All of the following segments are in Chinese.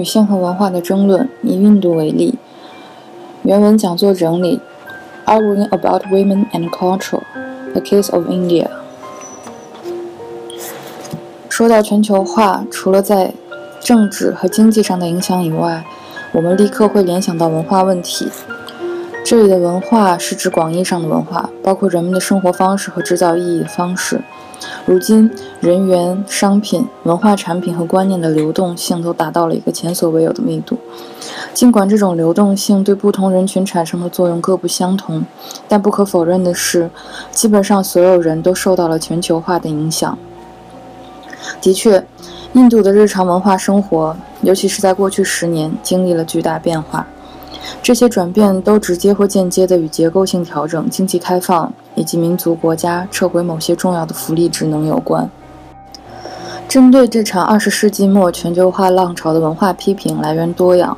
女性和文化的争论，以印度为例。原文讲座整理：Arguing about women and culture: The Case of India。说到全球化，除了在政治和经济上的影响以外，我们立刻会联想到文化问题。这里的文化是指广义上的文化，包括人们的生活方式和制造意义的方式。如今，人员、商品、文化产品和观念的流动性都达到了一个前所未有的密度。尽管这种流动性对不同人群产生的作用各不相同，但不可否认的是，基本上所有人都受到了全球化的影响。的确，印度的日常文化生活，尤其是在过去十年，经历了巨大变化。这些转变都直接或间接地与结构性调整、经济开放以及民族国家撤回某些重要的福利职能有关。针对这场二十世纪末全球化浪潮的文化批评来源多样，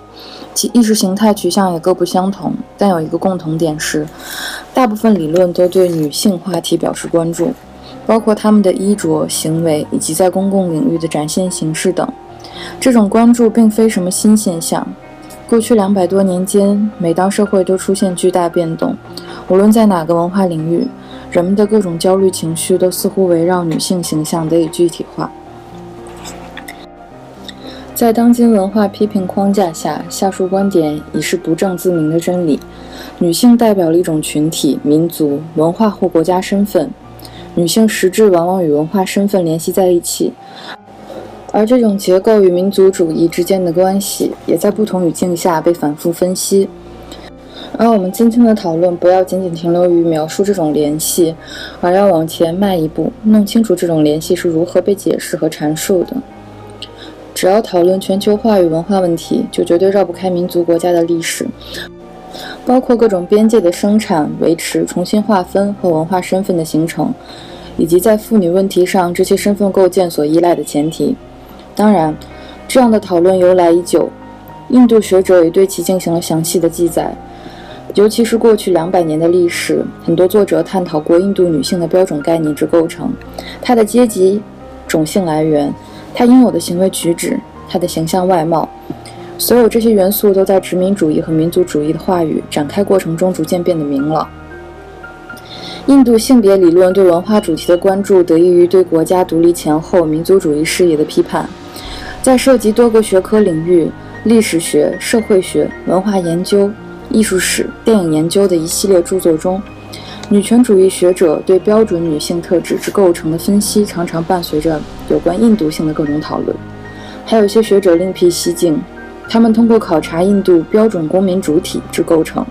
其意识形态取向也各不相同，但有一个共同点是，大部分理论都对女性话题表示关注，包括她们的衣着、行为以及在公共领域的展现形式等。这种关注并非什么新现象。过去两百多年间，每当社会都出现巨大变动，无论在哪个文化领域，人们的各种焦虑情绪都似乎围绕女性形象得以具体化。在当今文化批评框架下，下述观点已是不证自明的真理：女性代表了一种群体、民族、文化或国家身份，女性实质往往与文化身份联系在一起。而这种结构与民族主义之间的关系，也在不同语境下被反复分析。而我们今天的讨论，不要仅仅停留于描述这种联系，而要往前迈一步，弄清楚这种联系是如何被解释和阐述的。只要讨论全球化与文化问题，就绝对绕不开民族国家的历史，包括各种边界的生产、维持、重新划分和文化身份的形成，以及在妇女问题上这些身份构建所依赖的前提。当然，这样的讨论由来已久，印度学者也对其进行了详细的记载。尤其是过去两百年的历史，很多作者探讨过印度女性的标准概念之构成，她的阶级、种姓来源，她应有的行为举止，她的形象外貌，所有这些元素都在殖民主义和民族主义的话语展开过程中逐渐变得明朗。印度性别理论对文化主题的关注，得益于对国家独立前后民族主义事业的批判。在涉及多个学科领域——历史学、社会学、文化研究、艺术史、电影研究的一系列著作中，女权主义学者对标准女性特质之构成的分析，常常伴随着有关印度性的各种讨论。还有一些学者另辟蹊径，他们通过考察印度标准公民主体之构成，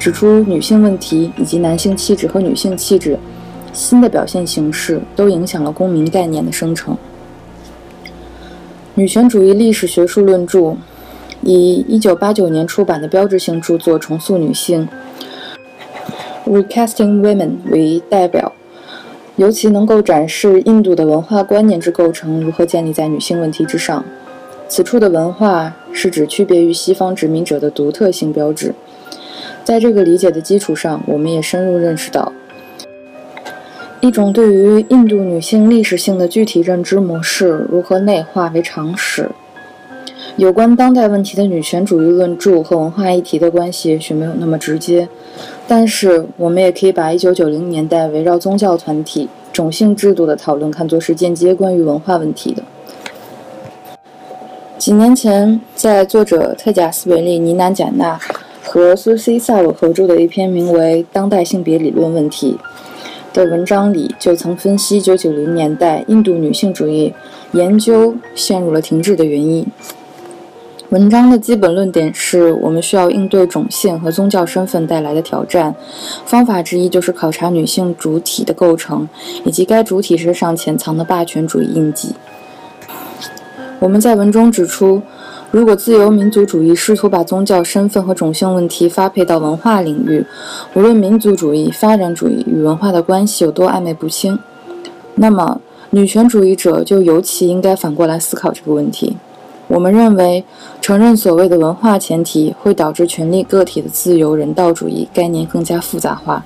指出女性问题以及男性气质和女性气质新的表现形式都影响了公民概念的生成。女权主义历史学术论著以1989年出版的标志性著作《重塑女性》（Recasting Women） 为代表，尤其能够展示印度的文化观念之构成如何建立在女性问题之上。此处的文化是指区别于西方殖民者的独特性标志。在这个理解的基础上，我们也深入认识到。一种对于印度女性历史性的具体认知模式如何内化为常识。有关当代问题的女权主义论著和文化议题的关系也许没有那么直接，但是我们也可以把1990年代围绕宗教团体、种姓制度的讨论看作是间接关于文化问题的。几年前，在作者特贾斯维利·尼南贾纳和苏西·萨鲁合著的一篇名为《当代性别理论问题》。的文章里就曾分析1990年代印度女性主义研究陷入了停滞的原因。文章的基本论点是我们需要应对种姓和宗教身份带来的挑战，方法之一就是考察女性主体的构成以及该主体身上潜藏的霸权主义印记。我们在文中指出，如果自由民族主义试图把宗教身份和种姓问题发配到文化领域，无论民族主义、发展主义与文化的关系有多暧昧不清，那么女权主义者就尤其应该反过来思考这个问题。我们认为，承认所谓的文化前提会导致权利个体的自由人道主义概念更加复杂化，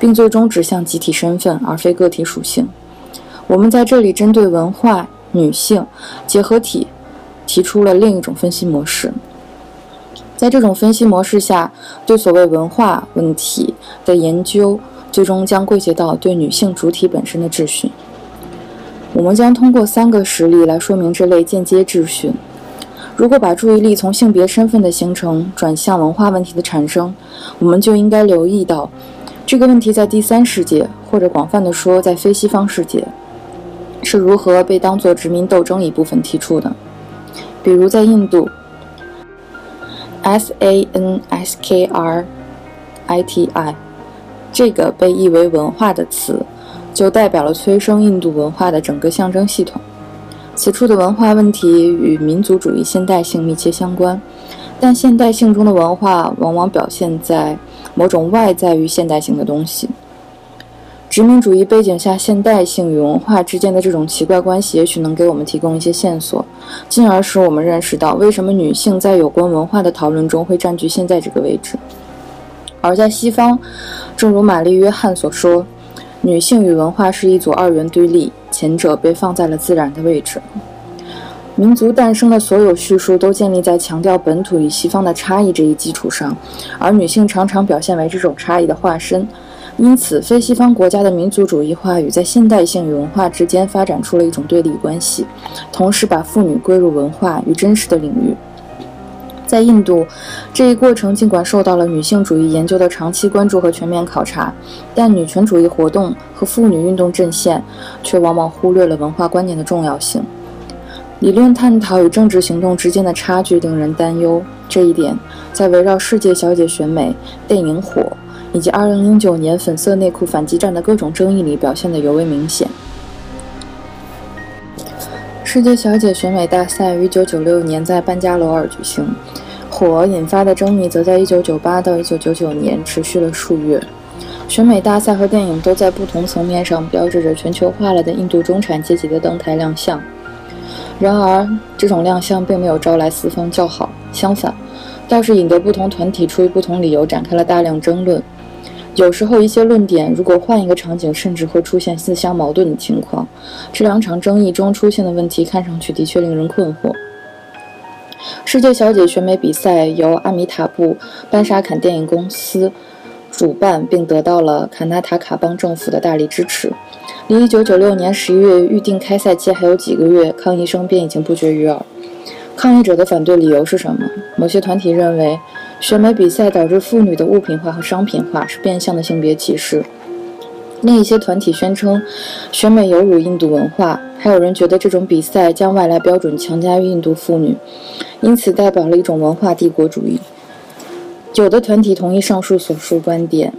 并最终指向集体身份而非个体属性。我们在这里针对文化、女性结合体提出了另一种分析模式。在这种分析模式下，对所谓文化问题的研究最终将归结到对女性主体本身的质询。我们将通过三个实例来说明这类间接质询。如果把注意力从性别身份的形成转向文化问题的产生，我们就应该留意到，这个问题在第三世界，或者广泛的说，在非西方世界，是如何被当作殖民斗争一部分提出的。比如在印度，S A N S K R I T I 这个被译为文化的词，就代表了催生印度文化的整个象征系统。此处的文化问题与民族主义现代性密切相关，但现代性中的文化往往表现在某种外在于现代性的东西。殖民主义背景下，现代性与文化之间的这种奇怪关系，也许能给我们提供一些线索，进而使我们认识到为什么女性在有关文化的讨论中会占据现在这个位置。而在西方，正如玛丽·约翰所说，女性与文化是一组二元对立。前者被放在了自然的位置。民族诞生的所有叙述都建立在强调本土与西方的差异这一基础上，而女性常常表现为这种差异的化身。因此，非西方国家的民族主义话语在现代性与文化之间发展出了一种对立关系，同时把妇女归入文化与真实的领域。在印度，这一过程尽管受到了女性主义研究的长期关注和全面考察，但女权主义活动和妇女运动阵线却往往忽略了文化观念的重要性。理论探讨与政治行动之间的差距令人担忧。这一点在围绕世界小姐选美、电影火以及2009年粉色内裤反击战的各种争议里表现得尤为明显。世界小姐选美大赛于1996年在班加罗尔举行，火引发的争议则在1998到1999年持续了数月。选美大赛和电影都在不同层面上标志着全球化了的印度中产阶级的登台亮相。然而，这种亮相并没有招来四方叫好，相反，倒是引得不同团体出于不同理由展开了大量争论。有时候，一些论点如果换一个场景，甚至会出现自相矛盾的情况。这两场争议中出现的问题，看上去的确令人困惑。世界小姐选美比赛由阿米塔布班沙坎电影公司主办，并得到了卡纳塔卡邦政府的大力支持。离1996年11月预定开赛期还有几个月，抗议声便已经不绝于耳。抗议者的反对理由是什么？某些团体认为。选美比赛导致妇女的物品化和商品化，是变相的性别歧视。另一些团体宣称，选美有辱印度文化。还有人觉得这种比赛将外来标准强加于印度妇女，因此代表了一种文化帝国主义。有的团体同意上述所述观点。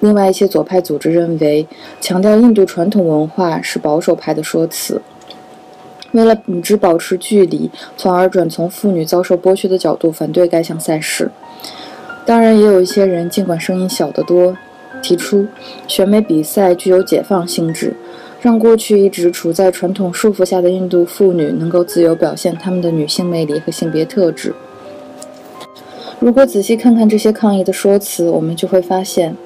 另外一些左派组织认为，强调印度传统文化是保守派的说辞。为了与之保持距离，从而转从妇女遭受剥削的角度反对该项赛事。当然，也有一些人，尽管声音小得多，提出选美比赛具有解放性质，让过去一直处在传统束缚下的印度妇女能够自由表现她们的女性魅力和性别特质。如果仔细看看这些抗议的说辞，我们就会发现。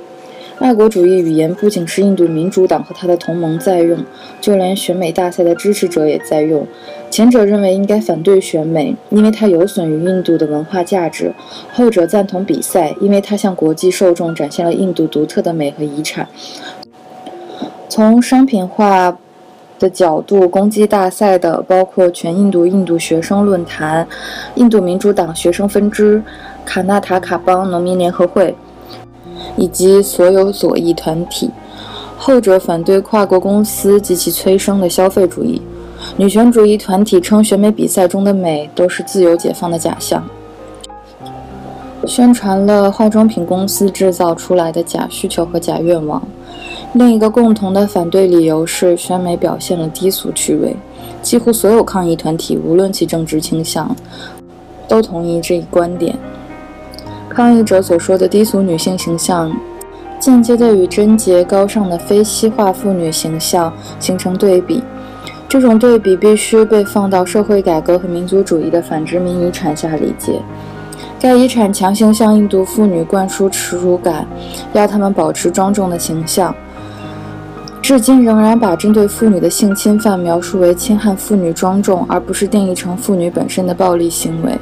爱国主义语言不仅是印度民主党和他的同盟在用，就连选美大赛的支持者也在用。前者认为应该反对选美，因为它有损于印度的文化价值；后者赞同比赛，因为它向国际受众展现了印度独特的美和遗产。从商品化的角度攻击大赛的，包括全印度印度学生论坛、印度民主党学生分支、卡纳塔卡邦农民联合会。以及所有左翼团体，后者反对跨国公司及其催生的消费主义。女权主义团体称选美比赛中的美都是自由解放的假象，宣传了化妆品公司制造出来的假需求和假愿望。另一个共同的反对理由是选美表现了低俗趣味，几乎所有抗议团体，无论其政治倾向，都同意这一观点。抗议者所说的低俗女性形象，间接地与贞洁高尚的非西化妇女形象形成对比。这种对比必须被放到社会改革和民族主义的反殖民遗产下理解。该遗产强行向印度妇女灌输耻辱感，要她们保持庄重的形象。至今仍然把针对妇女的性侵犯描述为侵害妇女庄重，而不是定义成妇女本身的暴力行为。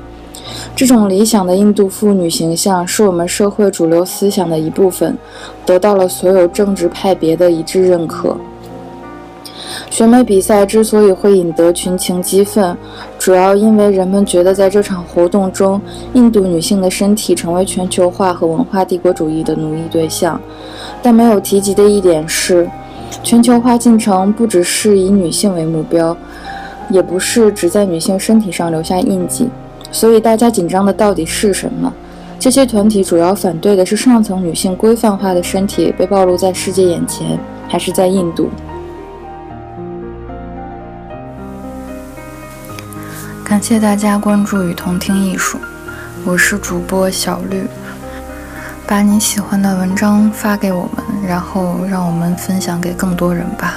这种理想的印度妇女形象是我们社会主流思想的一部分，得到了所有政治派别的一致认可。选美比赛之所以会引得群情激愤，主要因为人们觉得在这场活动中，印度女性的身体成为全球化和文化帝国主义的奴役对象。但没有提及的一点是，全球化进程不只是以女性为目标，也不是只在女性身体上留下印记。所以，大家紧张的到底是什么？这些团体主要反对的是上层女性规范化的身体被暴露在世界眼前，还是在印度？感谢大家关注与同听艺术，我是主播小绿。把你喜欢的文章发给我们，然后让我们分享给更多人吧。